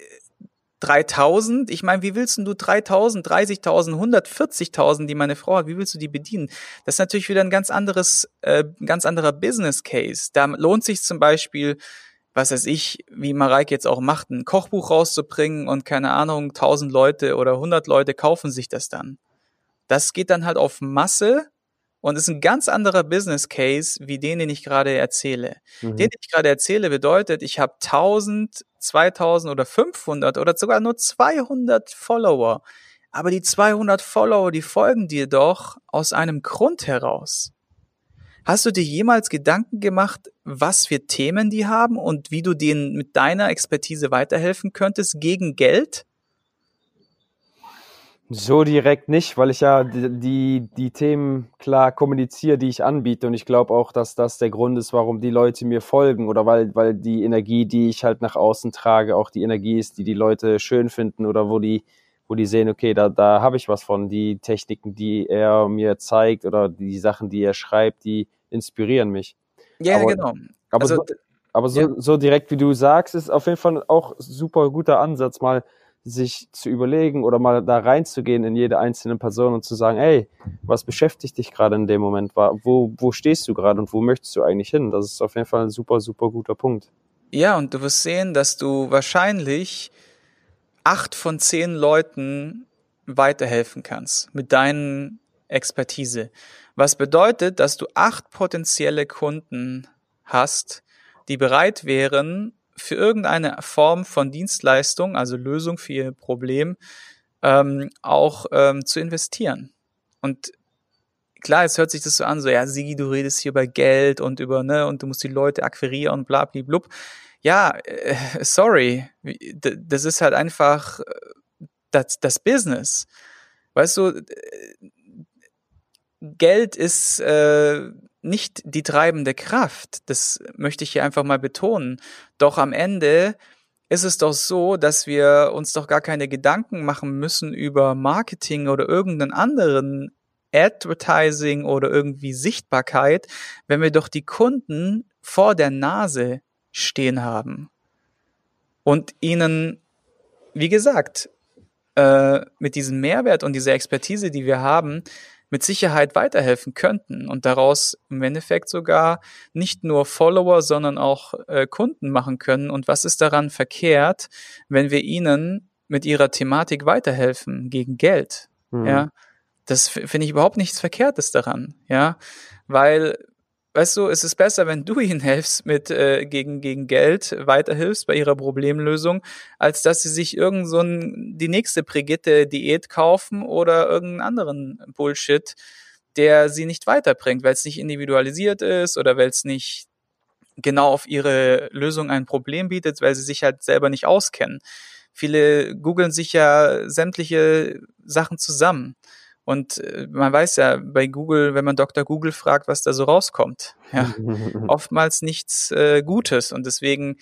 3000. Ich meine, wie willst du 3000, 30.000, 140.000, die meine Frau hat, wie willst du die bedienen? Das ist natürlich wieder ein ganz anderes, äh, ganz anderer Business Case. Da lohnt sich zum Beispiel was weiß ich, wie Mareike jetzt auch macht, ein Kochbuch rauszubringen und keine Ahnung, tausend Leute oder hundert Leute kaufen sich das dann. Das geht dann halt auf Masse und ist ein ganz anderer Business Case wie den, den ich gerade erzähle. Mhm. Den, den ich gerade erzähle, bedeutet, ich habe 1000, 2000 oder 500 oder sogar nur 200 Follower. Aber die 200 Follower, die folgen dir doch aus einem Grund heraus. Hast du dir jemals Gedanken gemacht, was für Themen die haben und wie du denen mit deiner Expertise weiterhelfen könntest gegen Geld? So direkt nicht, weil ich ja die, die Themen klar kommuniziere, die ich anbiete. Und ich glaube auch, dass das der Grund ist, warum die Leute mir folgen oder weil, weil die Energie, die ich halt nach außen trage, auch die Energie ist, die die Leute schön finden oder wo die, wo die sehen, okay, da, da habe ich was von. Die Techniken, die er mir zeigt oder die Sachen, die er schreibt, die inspirieren mich. Ja, aber, genau. Aber, also, so, aber so, ja. so direkt wie du sagst, ist auf jeden Fall auch super guter Ansatz, mal sich zu überlegen oder mal da reinzugehen in jede einzelne Person und zu sagen, ey, was beschäftigt dich gerade in dem Moment? Wo, wo stehst du gerade und wo möchtest du eigentlich hin? Das ist auf jeden Fall ein super, super guter Punkt. Ja, und du wirst sehen, dass du wahrscheinlich acht von zehn Leuten weiterhelfen kannst mit deinen Expertise. Was bedeutet, dass du acht potenzielle Kunden hast, die bereit wären, für irgendeine Form von Dienstleistung, also Lösung für ihr Problem, ähm, auch ähm, zu investieren. Und klar, jetzt hört sich das so an, so, ja, Sigi, du redest hier über Geld und über, ne, und du musst die Leute akquirieren und bla, bla, bla. Ja, äh, sorry, das ist halt einfach äh, das, das Business. Weißt du, Geld ist äh, nicht die treibende Kraft. Das möchte ich hier einfach mal betonen. Doch am Ende ist es doch so, dass wir uns doch gar keine Gedanken machen müssen über Marketing oder irgendeinen anderen Advertising oder irgendwie Sichtbarkeit, wenn wir doch die Kunden vor der Nase stehen haben und ihnen, wie gesagt, äh, mit diesem Mehrwert und dieser Expertise, die wir haben, mit Sicherheit weiterhelfen könnten und daraus im Endeffekt sogar nicht nur Follower, sondern auch äh, Kunden machen können. Und was ist daran verkehrt, wenn wir ihnen mit ihrer Thematik weiterhelfen gegen Geld? Mhm. Ja, das finde ich überhaupt nichts Verkehrtes daran. Ja, weil weißt du, es ist besser, wenn du ihnen hilfst mit äh, gegen gegen Geld, weiterhilfst bei ihrer Problemlösung, als dass sie sich irgend so ein, die nächste Brigitte Diät kaufen oder irgendeinen anderen Bullshit, der sie nicht weiterbringt, weil es nicht individualisiert ist oder weil es nicht genau auf ihre Lösung ein Problem bietet, weil sie sich halt selber nicht auskennen. Viele googeln sich ja sämtliche Sachen zusammen. Und äh, man weiß ja bei Google, wenn man Dr. Google fragt, was da so rauskommt, ja, oftmals nichts äh, Gutes. Und deswegen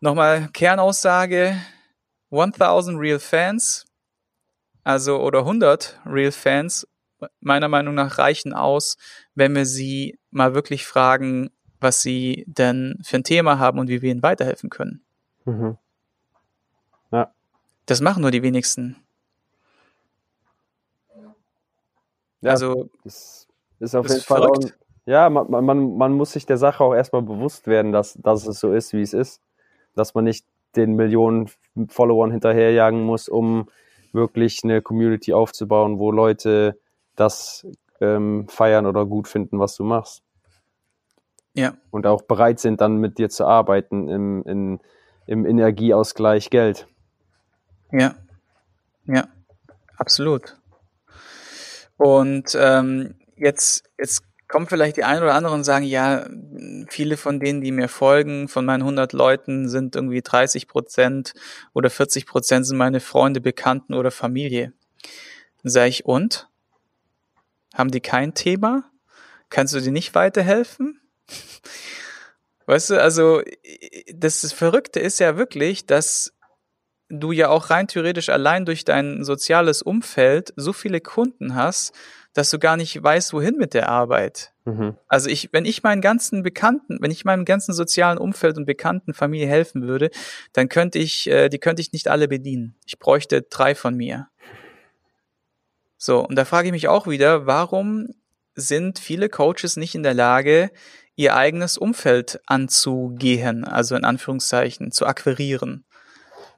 nochmal Kernaussage, 1000 Real Fans, also oder 100 Real Fans, meiner Meinung nach reichen aus, wenn wir sie mal wirklich fragen, was sie denn für ein Thema haben und wie wir ihnen weiterhelfen können. Mhm. Ja. Das machen nur die wenigsten. Ja, also das ist auf jeden Fall auch, ja, man, man, man muss sich der Sache auch erstmal bewusst werden, dass, dass es so ist, wie es ist. Dass man nicht den Millionen Followern hinterherjagen muss, um wirklich eine Community aufzubauen, wo Leute das ähm, feiern oder gut finden, was du machst. Ja. Und auch bereit sind, dann mit dir zu arbeiten im, in, im Energieausgleich Geld. Ja. Ja. Absolut. Und ähm, jetzt, jetzt kommen vielleicht die einen oder anderen und sagen, ja, viele von denen, die mir folgen, von meinen 100 Leuten sind irgendwie 30 Prozent oder 40 Prozent sind meine Freunde, Bekannten oder Familie. Dann sage ich, und? Haben die kein Thema? Kannst du dir nicht weiterhelfen? Weißt du, also das Verrückte ist ja wirklich, dass du ja auch rein theoretisch allein durch dein soziales Umfeld so viele Kunden hast, dass du gar nicht weißt, wohin mit der Arbeit. Mhm. Also ich, wenn ich meinen ganzen Bekannten, wenn ich meinem ganzen sozialen Umfeld und Bekannten Familie helfen würde, dann könnte ich, äh, die könnte ich nicht alle bedienen. Ich bräuchte drei von mir. So, und da frage ich mich auch wieder, warum sind viele Coaches nicht in der Lage, ihr eigenes Umfeld anzugehen, also in Anführungszeichen, zu akquirieren.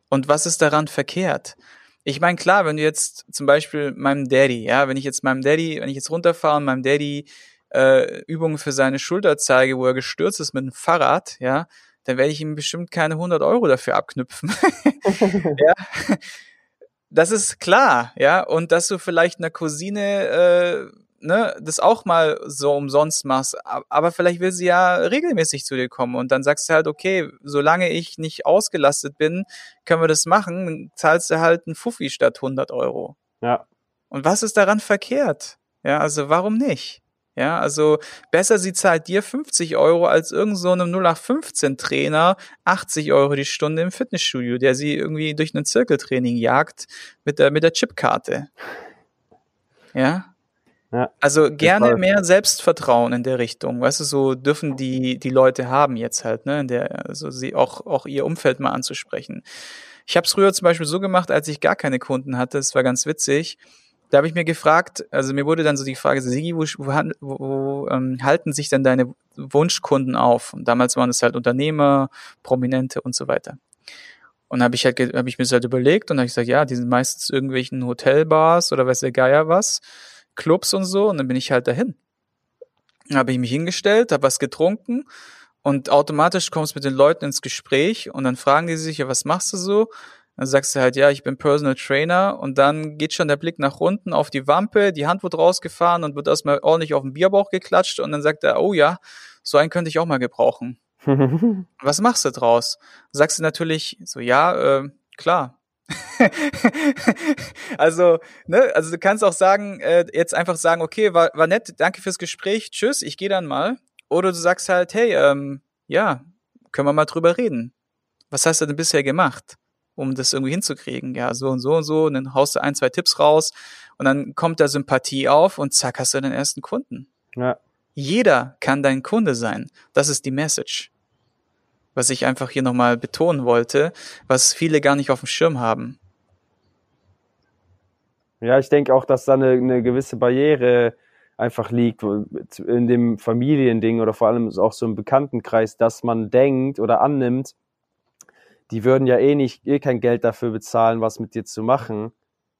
Und was ist daran verkehrt? Ich meine, klar, wenn du jetzt zum Beispiel meinem Daddy, ja, wenn ich jetzt meinem Daddy, wenn ich jetzt runterfahre und meinem Daddy äh, Übungen für seine Schulter zeige, wo er gestürzt ist mit dem Fahrrad, ja, dann werde ich ihm bestimmt keine 100 Euro dafür abknüpfen. ja, das ist klar, ja, und dass du vielleicht einer Cousine äh, ne, das auch mal so umsonst machst, aber vielleicht will sie ja regelmäßig zu dir kommen und dann sagst du halt, okay, solange ich nicht ausgelastet bin, können wir das machen, dann zahlst du halt einen Fuffi statt 100 Euro. Ja. Und was ist daran verkehrt? Ja, also warum nicht? Ja, also besser sie zahlt dir 50 Euro als irgend so einem 0815 Trainer 80 Euro die Stunde im Fitnessstudio, der sie irgendwie durch ein Zirkeltraining jagt mit der, mit der Chipkarte. Ja. Ja, also gerne mehr Selbstvertrauen in der Richtung. Weißt du, so dürfen die, die Leute haben jetzt halt, ne, in der, also sie auch, auch ihr Umfeld mal anzusprechen. Ich habe es früher zum Beispiel so gemacht, als ich gar keine Kunden hatte, es war ganz witzig. Da habe ich mir gefragt, also mir wurde dann so die Frage, Sigi, wo, wo, wo, ähm, halten sich denn deine Wunschkunden auf? Und damals waren es halt Unternehmer, Prominente und so weiter. Und habe ich halt, habe ich mir das halt überlegt und habe ich gesagt, ja, die sind meistens irgendwelchen Hotelbars oder weiß der Geier was. Clubs und so und dann bin ich halt dahin. Dann habe ich mich hingestellt, habe was getrunken und automatisch kommst mit den Leuten ins Gespräch und dann fragen die sich, ja, was machst du so? Dann sagst du halt, ja, ich bin Personal Trainer und dann geht schon der Blick nach unten auf die Wampe, die Hand wird rausgefahren und wird erstmal ordentlich auf den Bierbauch geklatscht und dann sagt er, oh ja, so einen könnte ich auch mal gebrauchen. was machst du draus? Sagst du natürlich so, ja, äh, klar, also, ne, also du kannst auch sagen, äh, jetzt einfach sagen, okay, war, war nett, danke fürs Gespräch, tschüss, ich gehe dann mal. Oder du sagst halt, hey, ähm, ja, können wir mal drüber reden. Was hast du denn bisher gemacht, um das irgendwie hinzukriegen? Ja, so und so und so, und dann haust du ein, zwei Tipps raus und dann kommt da Sympathie auf und zack, hast du den ersten Kunden. Ja. Jeder kann dein Kunde sein. Das ist die Message was ich einfach hier nochmal betonen wollte, was viele gar nicht auf dem Schirm haben. Ja, ich denke auch, dass da eine, eine gewisse Barriere einfach liegt in dem Familiending oder vor allem auch so im Bekanntenkreis, dass man denkt oder annimmt, die würden ja eh nicht, eh kein Geld dafür bezahlen, was mit dir zu machen,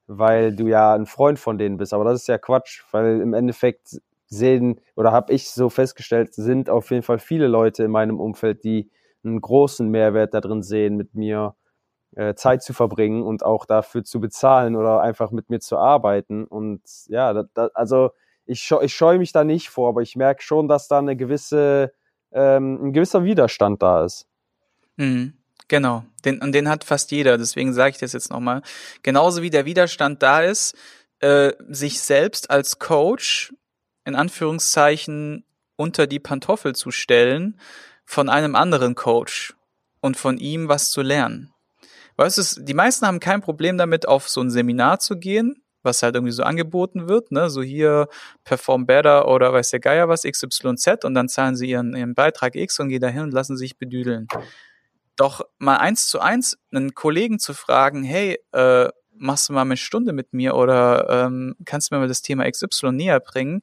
weil du ja ein Freund von denen bist. Aber das ist ja Quatsch, weil im Endeffekt sehen oder habe ich so festgestellt, sind auf jeden Fall viele Leute in meinem Umfeld, die einen großen Mehrwert darin sehen, mit mir äh, Zeit zu verbringen und auch dafür zu bezahlen oder einfach mit mir zu arbeiten. Und ja, da, da, also ich, ich scheue mich da nicht vor, aber ich merke schon, dass da eine gewisse, ähm, ein gewisser Widerstand da ist. Mhm. Genau, den, und den hat fast jeder, deswegen sage ich das jetzt nochmal. Genauso wie der Widerstand da ist, äh, sich selbst als Coach in Anführungszeichen unter die Pantoffel zu stellen von einem anderen Coach und von ihm was zu lernen. Weißt du, die meisten haben kein Problem damit, auf so ein Seminar zu gehen, was halt irgendwie so angeboten wird, ne, so hier Perform Better oder weiß der Geier was, XYZ und dann zahlen sie ihren, ihren Beitrag X und gehen dahin und lassen sich bedüdeln. Doch mal eins zu eins einen Kollegen zu fragen, hey, äh, machst du mal eine Stunde mit mir oder ähm, kannst du mir mal das Thema XY näher bringen,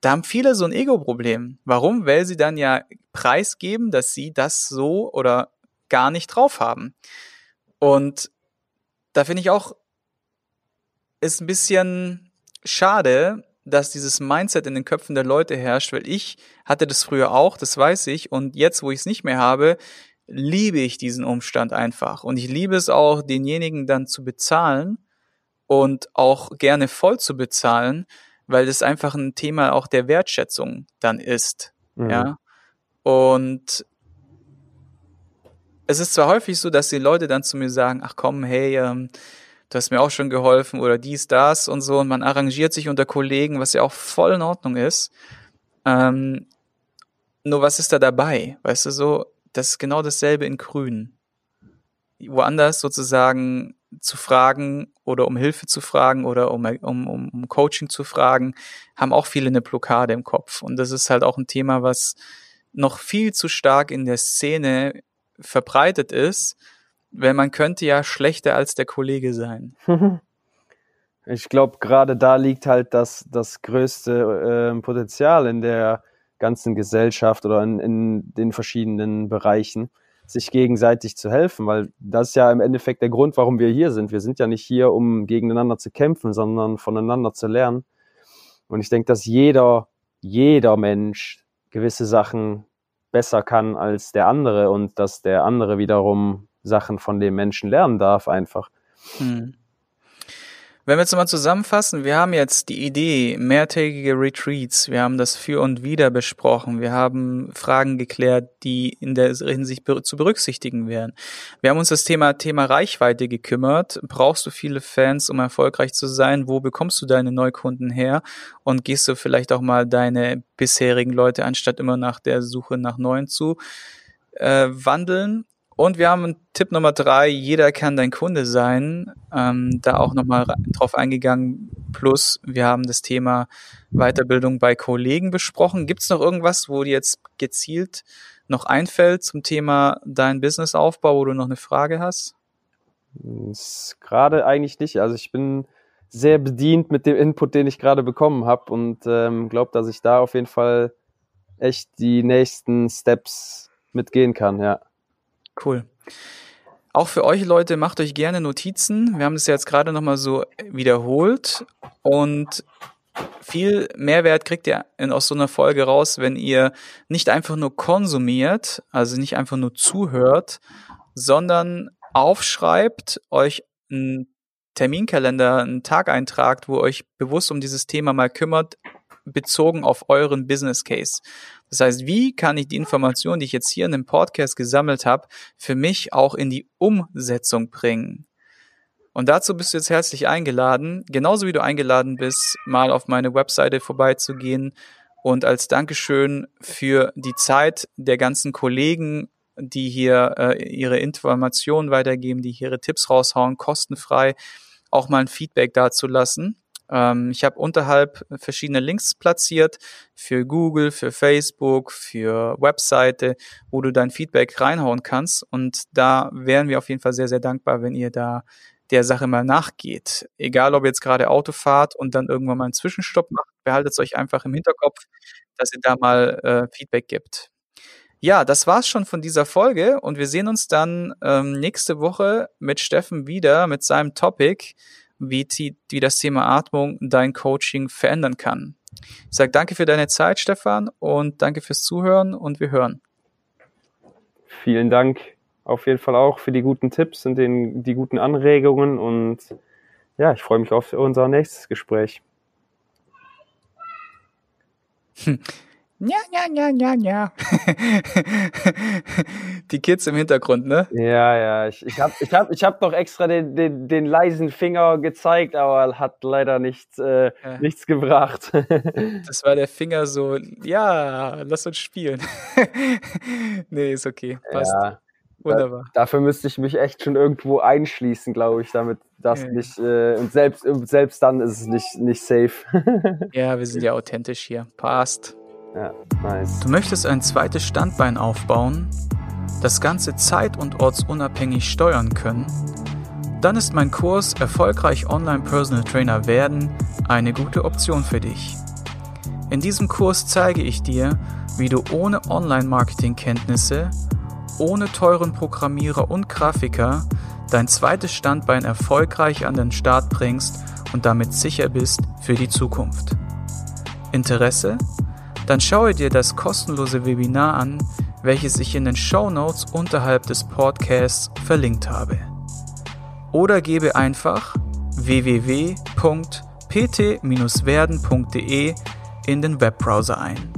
da haben viele so ein Ego-Problem. Warum? Weil sie dann ja preisgeben, dass sie das so oder gar nicht drauf haben. Und da finde ich auch, ist ein bisschen schade, dass dieses Mindset in den Köpfen der Leute herrscht, weil ich hatte das früher auch, das weiß ich, und jetzt, wo ich es nicht mehr habe, liebe ich diesen Umstand einfach. Und ich liebe es auch, denjenigen dann zu bezahlen und auch gerne voll zu bezahlen, weil das einfach ein Thema auch der Wertschätzung dann ist. Mhm. Ja. Und es ist zwar häufig so, dass die Leute dann zu mir sagen, ach komm, hey, ähm, du hast mir auch schon geholfen oder dies, das und so und man arrangiert sich unter Kollegen, was ja auch voll in Ordnung ist. Ähm, nur was ist da dabei? Weißt du so, das ist genau dasselbe in Grün. Woanders sozusagen zu fragen oder um Hilfe zu fragen oder um, um, um Coaching zu fragen, haben auch viele eine Blockade im Kopf. Und das ist halt auch ein Thema, was noch viel zu stark in der Szene verbreitet ist, weil man könnte ja schlechter als der Kollege sein. Ich glaube, gerade da liegt halt das, das größte äh, Potenzial in der ganzen Gesellschaft oder in, in den verschiedenen Bereichen, sich gegenseitig zu helfen, weil das ist ja im Endeffekt der Grund, warum wir hier sind. Wir sind ja nicht hier, um gegeneinander zu kämpfen, sondern voneinander zu lernen. Und ich denke, dass jeder, jeder Mensch gewisse Sachen besser kann als der andere und dass der andere wiederum Sachen von dem Menschen lernen darf einfach. Hm. Wenn wir jetzt mal zusammenfassen, wir haben jetzt die Idee, mehrtägige Retreats, wir haben das Für und Wider besprochen, wir haben Fragen geklärt, die in der Hinsicht zu berücksichtigen wären. Wir haben uns das Thema Thema Reichweite gekümmert. Brauchst du viele Fans, um erfolgreich zu sein? Wo bekommst du deine Neukunden her? Und gehst du vielleicht auch mal deine bisherigen Leute, anstatt immer nach der Suche nach neuen zu äh, wandeln? Und wir haben Tipp Nummer drei, jeder kann dein Kunde sein. Ähm, da auch nochmal drauf eingegangen. Plus, wir haben das Thema Weiterbildung bei Kollegen besprochen. Gibt es noch irgendwas, wo dir jetzt gezielt noch einfällt zum Thema dein Businessaufbau, wo du noch eine Frage hast? Gerade eigentlich nicht. Also ich bin sehr bedient mit dem Input, den ich gerade bekommen habe und ähm, glaube, dass ich da auf jeden Fall echt die nächsten Steps mitgehen kann, ja. Cool. Auch für euch Leute, macht euch gerne Notizen. Wir haben das jetzt gerade nochmal so wiederholt und viel Mehrwert kriegt ihr aus so einer Folge raus, wenn ihr nicht einfach nur konsumiert, also nicht einfach nur zuhört, sondern aufschreibt, euch einen Terminkalender, einen Tag eintragt, wo euch bewusst um dieses Thema mal kümmert, bezogen auf euren Business Case. Das heißt, wie kann ich die Informationen, die ich jetzt hier in dem Podcast gesammelt habe, für mich auch in die Umsetzung bringen? Und dazu bist du jetzt herzlich eingeladen, genauso wie du eingeladen bist, mal auf meine Webseite vorbeizugehen und als Dankeschön für die Zeit der ganzen Kollegen, die hier äh, ihre Informationen weitergeben, die hier ihre Tipps raushauen, kostenfrei, auch mal ein Feedback dazulassen. Ähm, ich habe unterhalb verschiedene Links platziert für Google, für Facebook, für Webseite, wo du dein Feedback reinhauen kannst. Und da wären wir auf jeden Fall sehr, sehr dankbar, wenn ihr da der Sache mal nachgeht. Egal, ob ihr jetzt gerade Auto fahrt und dann irgendwann mal einen Zwischenstopp macht, behaltet es euch einfach im Hinterkopf, dass ihr da mal äh, Feedback gibt. Ja, das war's schon von dieser Folge und wir sehen uns dann ähm, nächste Woche mit Steffen wieder mit seinem Topic wie, die, wie das Thema Atmung dein Coaching verändern kann. Ich sage danke für deine Zeit, Stefan, und danke fürs Zuhören und wir hören. Vielen Dank auf jeden Fall auch für die guten Tipps und den, die guten Anregungen und ja, ich freue mich auf unser nächstes Gespräch. Ja, ja, ja, ja, ja. Die Kids im Hintergrund, ne? Ja, ja. Ich, ich habe ich hab, ich hab noch extra den, den, den leisen Finger gezeigt, aber hat leider nichts, äh, ja. nichts gebracht. Das war der Finger so, ja, lass uns spielen. nee, ist okay. Passt. Ja. Wunderbar. Da, dafür müsste ich mich echt schon irgendwo einschließen, glaube ich, damit das ja. nicht, äh, und selbst, selbst dann ist es nicht, nicht safe. ja, wir sind ja authentisch hier. Passt. Ja, nice. Du möchtest ein zweites Standbein aufbauen, das Ganze zeit- und ortsunabhängig steuern können? Dann ist mein Kurs Erfolgreich Online Personal Trainer werden eine gute Option für dich. In diesem Kurs zeige ich dir, wie du ohne Online-Marketing-Kenntnisse, ohne teuren Programmierer und Grafiker dein zweites Standbein erfolgreich an den Start bringst und damit sicher bist für die Zukunft. Interesse? dann schaue dir das kostenlose Webinar an, welches ich in den Show Notes unterhalb des Podcasts verlinkt habe. Oder gebe einfach www.pt-werden.de in den Webbrowser ein.